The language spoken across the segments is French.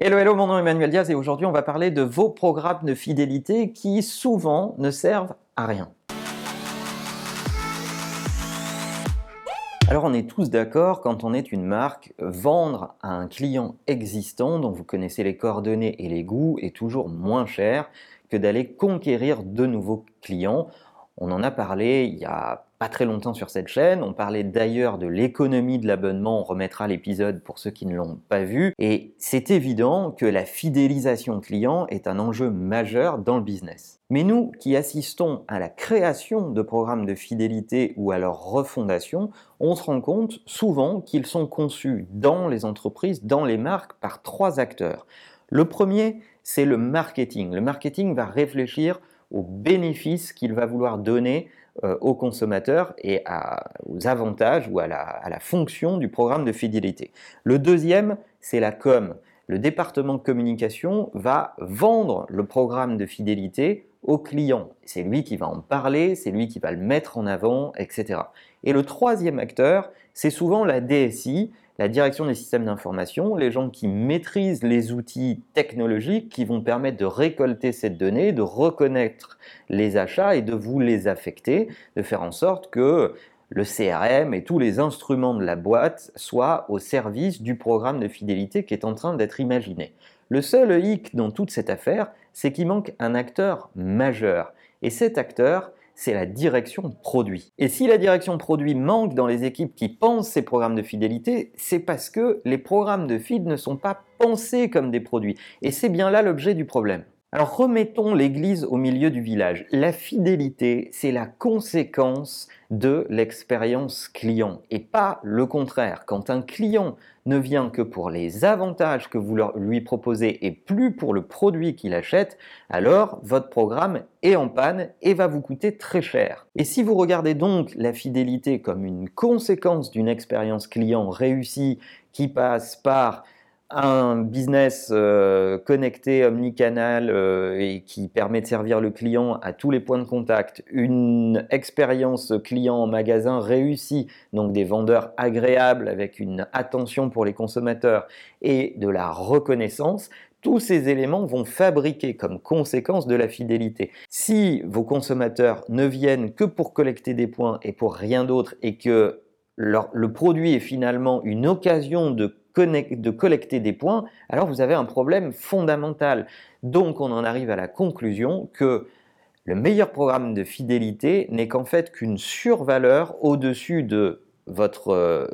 Hello, hello, mon nom est Emmanuel Diaz et aujourd'hui on va parler de vos programmes de fidélité qui souvent ne servent à rien. Alors on est tous d'accord quand on est une marque, vendre à un client existant dont vous connaissez les coordonnées et les goûts est toujours moins cher que d'aller conquérir de nouveaux clients. On en a parlé il y a pas très longtemps sur cette chaîne. On parlait d'ailleurs de l'économie de l'abonnement. On remettra l'épisode pour ceux qui ne l'ont pas vu. Et c'est évident que la fidélisation client est un enjeu majeur dans le business. Mais nous qui assistons à la création de programmes de fidélité ou à leur refondation, on se rend compte souvent qu'ils sont conçus dans les entreprises, dans les marques, par trois acteurs. Le premier, c'est le marketing. Le marketing va réfléchir aux bénéfices qu'il va vouloir donner euh, aux consommateurs et aux avantages ou à la, fonction du programme de fidélité. Le deuxième, c'est la com. Le département de communication va vendre le programme de fidélité au client. C'est lui qui va en parler, c'est lui qui va le mettre en avant, etc. Et le troisième acteur, c'est souvent la DSI, la direction des systèmes d'information, les gens qui maîtrisent les outils technologiques qui vont permettre de récolter cette donnée, de reconnaître les achats et de vous les affecter, de faire en sorte que le CRM et tous les instruments de la boîte soient au service du programme de fidélité qui est en train d'être imaginé. Le seul hic dans toute cette affaire, c'est qu'il manque un acteur majeur. Et cet acteur, c'est la direction produit. Et si la direction produit manque dans les équipes qui pensent ces programmes de fidélité, c'est parce que les programmes de feed ne sont pas pensés comme des produits. Et c'est bien là l'objet du problème. Alors remettons l'église au milieu du village. La fidélité, c'est la conséquence de l'expérience client et pas le contraire. Quand un client ne vient que pour les avantages que vous lui proposez et plus pour le produit qu'il achète, alors votre programme est en panne et va vous coûter très cher. Et si vous regardez donc la fidélité comme une conséquence d'une expérience client réussie qui passe par un business euh, connecté, omnicanal euh, et qui permet de servir le client à tous les points de contact, une expérience client en magasin réussie, donc des vendeurs agréables avec une attention pour les consommateurs et de la reconnaissance, tous ces éléments vont fabriquer comme conséquence de la fidélité. Si vos consommateurs ne viennent que pour collecter des points et pour rien d'autre et que le produit est finalement une occasion de de collecter des points, alors vous avez un problème fondamental. Donc on en arrive à la conclusion que le meilleur programme de fidélité n'est qu'en fait qu'une survaleur au-dessus de votre, euh,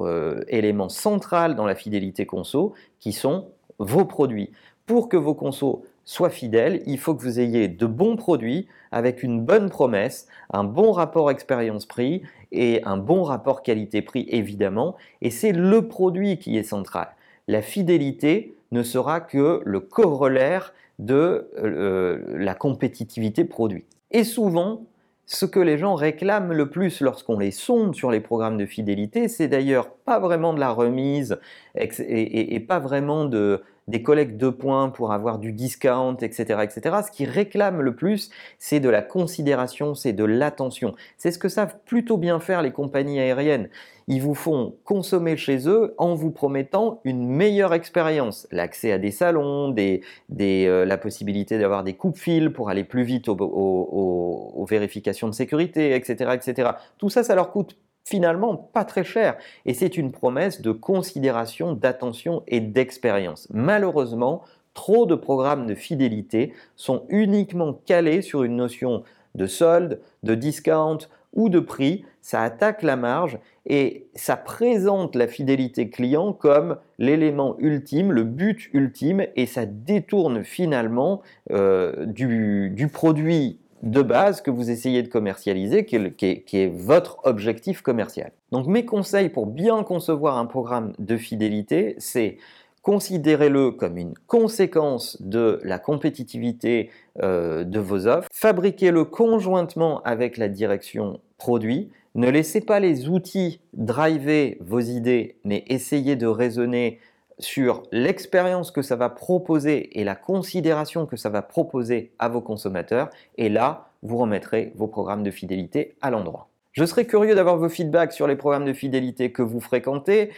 euh, élément central dans la fidélité conso, qui sont vos produits. Pour que vos consos soient fidèles, il faut que vous ayez de bons produits avec une bonne promesse, un bon rapport expérience-prix et un bon rapport qualité-prix évidemment. Et c'est le produit qui est central. La fidélité ne sera que le corollaire de euh, la compétitivité produit. Et souvent, ce que les gens réclament le plus lorsqu'on les sonde sur les programmes de fidélité, c'est d'ailleurs pas vraiment de la remise et pas vraiment de, des collectes de points pour avoir du discount, etc., etc. Ce qui réclame le plus, c'est de la considération, c'est de l'attention. C'est ce que savent plutôt bien faire les compagnies aériennes. Ils vous font consommer chez eux en vous promettant une meilleure expérience, l'accès à des salons, des, euh, la possibilité d'avoir des coupes-fils pour aller plus vite aux, vérifications de sécurité, etc., etc. Tout ça, ça leur coûte finalement pas très cher. Et c'est une promesse de considération, d'attention et d'expérience. Malheureusement, trop de programmes de fidélité sont uniquement calés sur une notion de solde, de discount ou de prix. Ça attaque la marge et ça présente la fidélité client comme l'élément ultime, le but ultime, et ça détourne finalement euh, du, du produit de base que vous essayez de commercialiser, qui est, votre objectif commercial. Donc mes conseils pour bien concevoir un programme de fidélité, c'est considérez-le comme une conséquence de la compétitivité euh, de vos offres, fabriquez-le conjointement avec la direction produit, ne laissez pas les outils driver vos idées, mais essayez de raisonner sur l'expérience que ça va proposer et la considération que ça va proposer à vos consommateurs. Et là, vous remettrez vos programmes de fidélité à l'endroit. Je serais curieux d'avoir vos feedbacks sur les programmes de fidélité que vous fréquentez.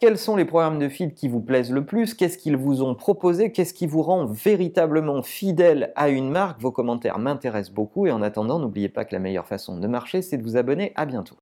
quels sont les programmes de feed qui vous plaisent le plus, qu'est-ce qu'ils vous ont proposé, qu'est-ce qui vous rend véritablement fidèle à une marque? Vos commentaires m'intéressent beaucoup et en attendant, n'oubliez pas que la meilleure façon de marcher, c'est de vous abonner. À bientôt.